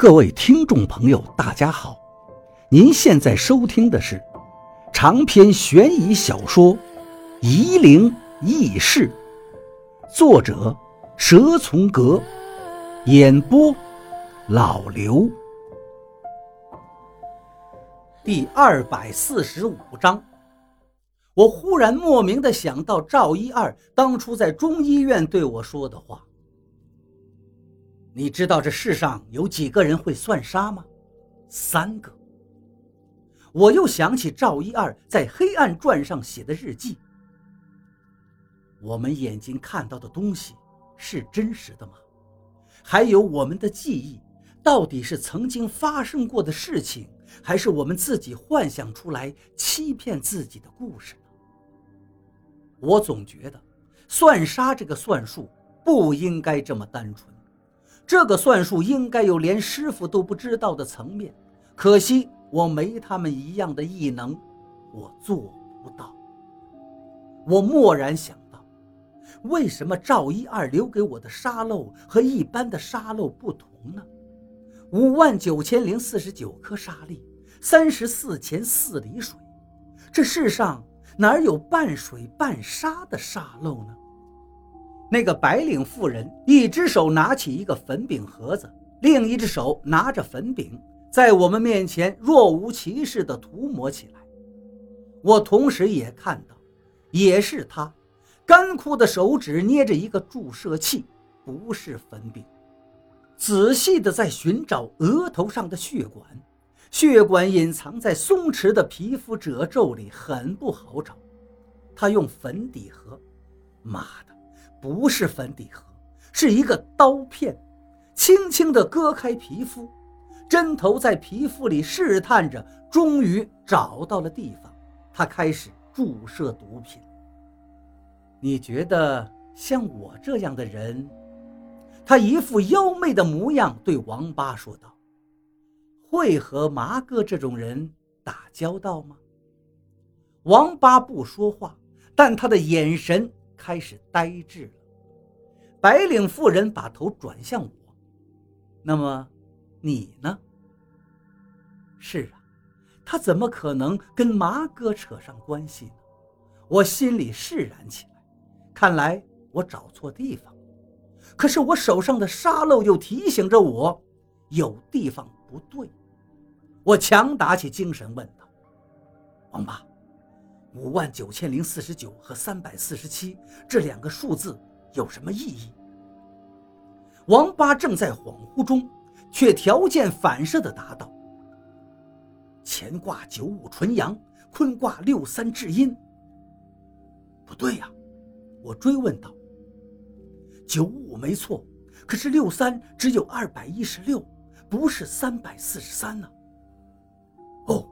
各位听众朋友，大家好！您现在收听的是长篇悬疑小说《夷陵轶事》，作者蛇从阁，演播老刘。第二百四十五章，我忽然莫名的想到赵一二当初在中医院对我说的话。你知道这世上有几个人会算杀吗？三个。我又想起赵一二在《黑暗传》上写的日记。我们眼睛看到的东西是真实的吗？还有我们的记忆，到底是曾经发生过的事情，还是我们自己幻想出来欺骗自己的故事呢？我总觉得，算杀这个算术不应该这么单纯。这个算术应该有连师傅都不知道的层面，可惜我没他们一样的异能，我做不到。我蓦然想到，为什么赵一二留给我的沙漏和一般的沙漏不同呢？五万九千零四十九颗沙粒，三十四钱四厘水，这世上哪有半水半沙的沙漏呢？那个白领妇人一只手拿起一个粉饼盒子，另一只手拿着粉饼，在我们面前若无其事地涂抹起来。我同时也看到，也是他，干枯的手指捏着一个注射器，不是粉饼，仔细地在寻找额头上的血管，血管隐藏在松弛的皮肤褶皱里，很不好找。他用粉底盒，妈的！不是粉底盒，是一个刀片，轻轻地割开皮肤，针头在皮肤里试探着，终于找到了地方。他开始注射毒品。你觉得像我这样的人？他一副妖媚的模样，对王八说道：“会和麻哥这种人打交道吗？”王八不说话，但他的眼神。开始呆滞了。白领妇人把头转向我：“那么，你呢？”“是啊，他怎么可能跟麻哥扯上关系呢？”我心里释然起来。看来我找错地方。可是我手上的沙漏又提醒着我，有地方不对。我强打起精神问道：“王八。”五万九千零四十九和三百四十七这两个数字有什么意义？王八正在恍惚中，却条件反射地答道：“乾卦九五纯阳，坤卦六三至阴。”不对呀，我追问道：“九五没错，可是六三只有二百一十六，不是三百四十三呢？”哦，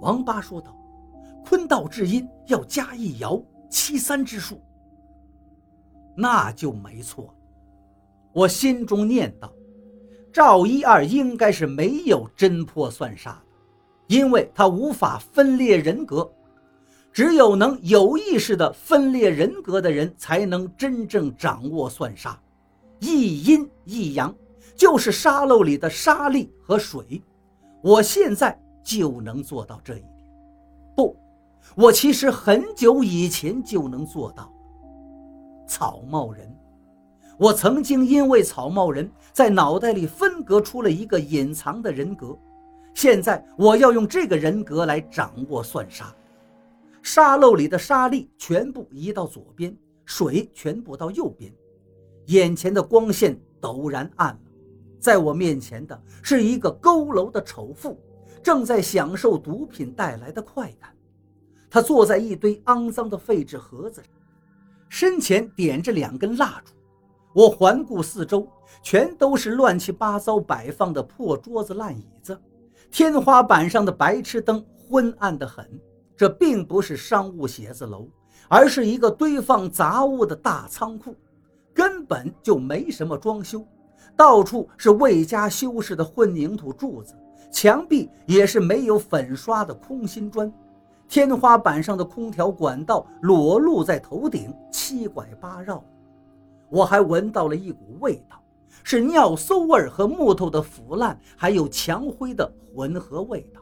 王八说道。坤道至阴要加一爻七三之数，那就没错。我心中念道：赵一二应该是没有侦破算煞的，因为他无法分裂人格。只有能有意识的分裂人格的人，才能真正掌握算煞。一阴一阳，就是沙漏里的沙粒和水。我现在就能做到这一点。不。我其实很久以前就能做到。草帽人，我曾经因为草帽人在脑袋里分隔出了一个隐藏的人格，现在我要用这个人格来掌握算沙。沙漏里的沙粒全部移到左边，水全部到右边。眼前的光线陡然暗了，在我面前的是一个佝偻的丑妇，正在享受毒品带来的快感。他坐在一堆肮脏的废纸盒子上，身前点着两根蜡烛。我环顾四周，全都是乱七八糟摆放的破桌子、烂椅子。天花板上的白炽灯昏暗得很。这并不是商务写字楼，而是一个堆放杂物的大仓库，根本就没什么装修。到处是未加修饰的混凝土柱子，墙壁也是没有粉刷的空心砖。天花板上的空调管道裸露在头顶，七拐八绕。我还闻到了一股味道，是尿馊味和木头的腐烂，还有墙灰的混合味道。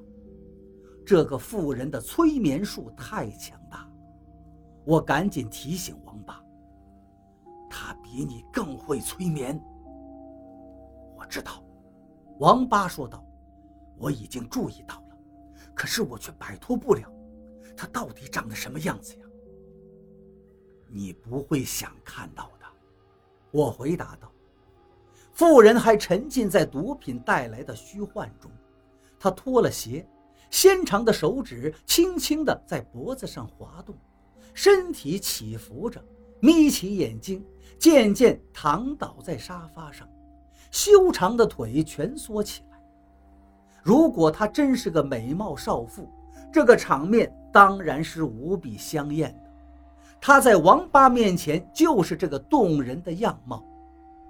这个妇人的催眠术太强大，我赶紧提醒王八：“他比你更会催眠。”我知道，王八说道：“我已经注意到了，可是我却摆脱不了。他到底长得什么样子呀？”你不会想看到的，我回答道。妇人还沉浸在毒品带来的虚幻中，她脱了鞋，纤长的手指轻轻地在脖子上滑动，身体起伏着，眯起眼睛，渐渐躺倒在沙发上，修长的腿蜷缩起来。如果她真是个美貌少妇，这个场面当然是无比香艳的。她在王八面前就是这个动人的样貌。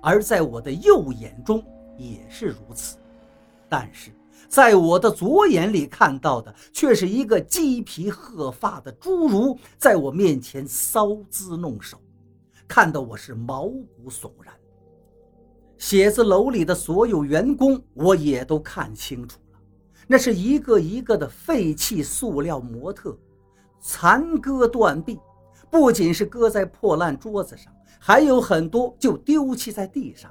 而在我的右眼中也是如此，但是在我的左眼里看到的却是一个鸡皮鹤发的侏儒在我面前搔姿弄手，看得我是毛骨悚然。写字楼里的所有员工我也都看清楚，那是一个一个的废弃塑料模特，残割断臂，不仅是搁在破烂桌子上。还有很多就丢弃在地上，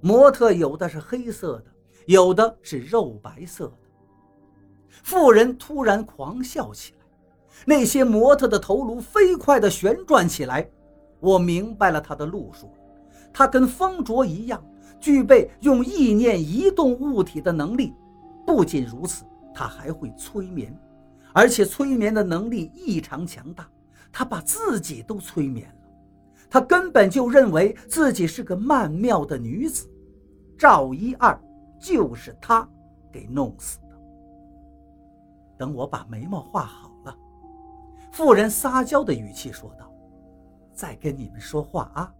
模特有的是黑色的，有的是肉白色的。妇人突然狂笑起来，那些模特的头颅飞快地旋转起来。我明白了他的路数，他跟方卓一样，具备用意念移动物体的能力。不仅如此，他还会催眠，而且催眠的能力异常强大，他把自己都催眠了。他根本就认为自己是个曼妙的女子，赵一二就是他给弄死的。等我把眉毛画好了，妇人撒娇的语气说道：“再跟你们说话啊。”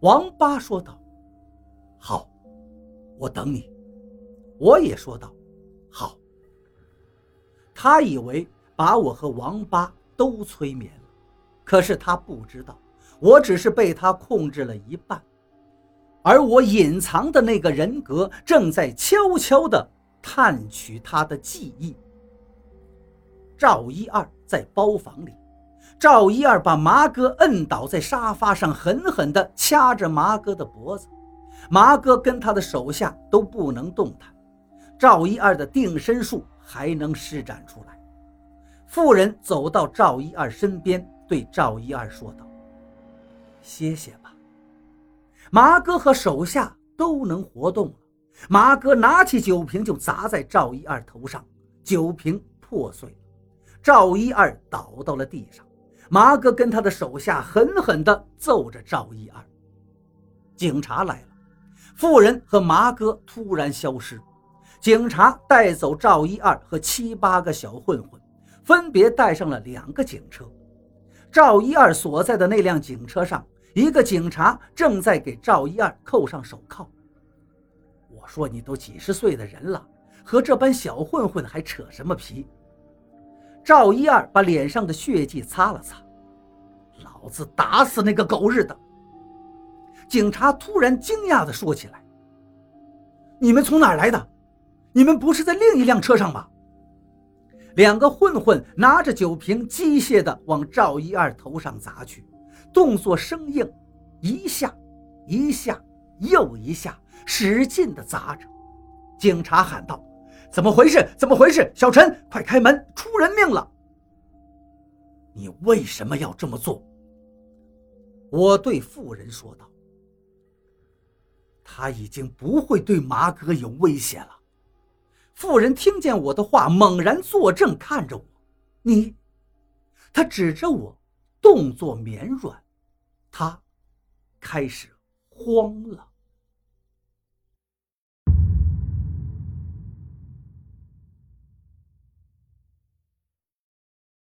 王八说道：“好，我等你。”我也说道：“好。”他以为把我和王八都催眠了，可是他不知道。我只是被他控制了一半，而我隐藏的那个人格正在悄悄地探取他的记忆。赵一二在包房里，赵一二把麻哥摁倒在沙发上，狠狠地掐着麻哥的脖子，麻哥跟他的手下都不能动弹。赵一二的定身术还能施展出来。妇人走到赵一二身边，对赵一二说道。歇歇吧，麻哥和手下都能活动了。麻哥拿起酒瓶就砸在赵一二头上，酒瓶破碎了，赵一二倒到了地上。麻哥跟他的手下狠狠地揍着赵一二。警察来了，妇人和麻哥突然消失，警察带走赵一二和七八个小混混，分别带上了两个警车。赵一二所在的那辆警车上。一个警察正在给赵一二扣上手铐。我说：“你都几十岁的人了，和这般小混混还扯什么皮？”赵一二把脸上的血迹擦了擦，老子打死那个狗日的！警察突然惊讶地说起来：“你们从哪儿来的？你们不是在另一辆车上吗？”两个混混拿着酒瓶，机械地往赵一二头上砸去。动作生硬，一下，一下，又一下，使劲地砸着。警察喊道：“怎么回事？怎么回事？小陈，快开门，出人命了！”你为什么要这么做？我对妇人说道：“他已经不会对麻哥有威胁了。”妇人听见我的话，猛然坐正，看着我：“你？”他指着我，动作绵软。他开始慌了。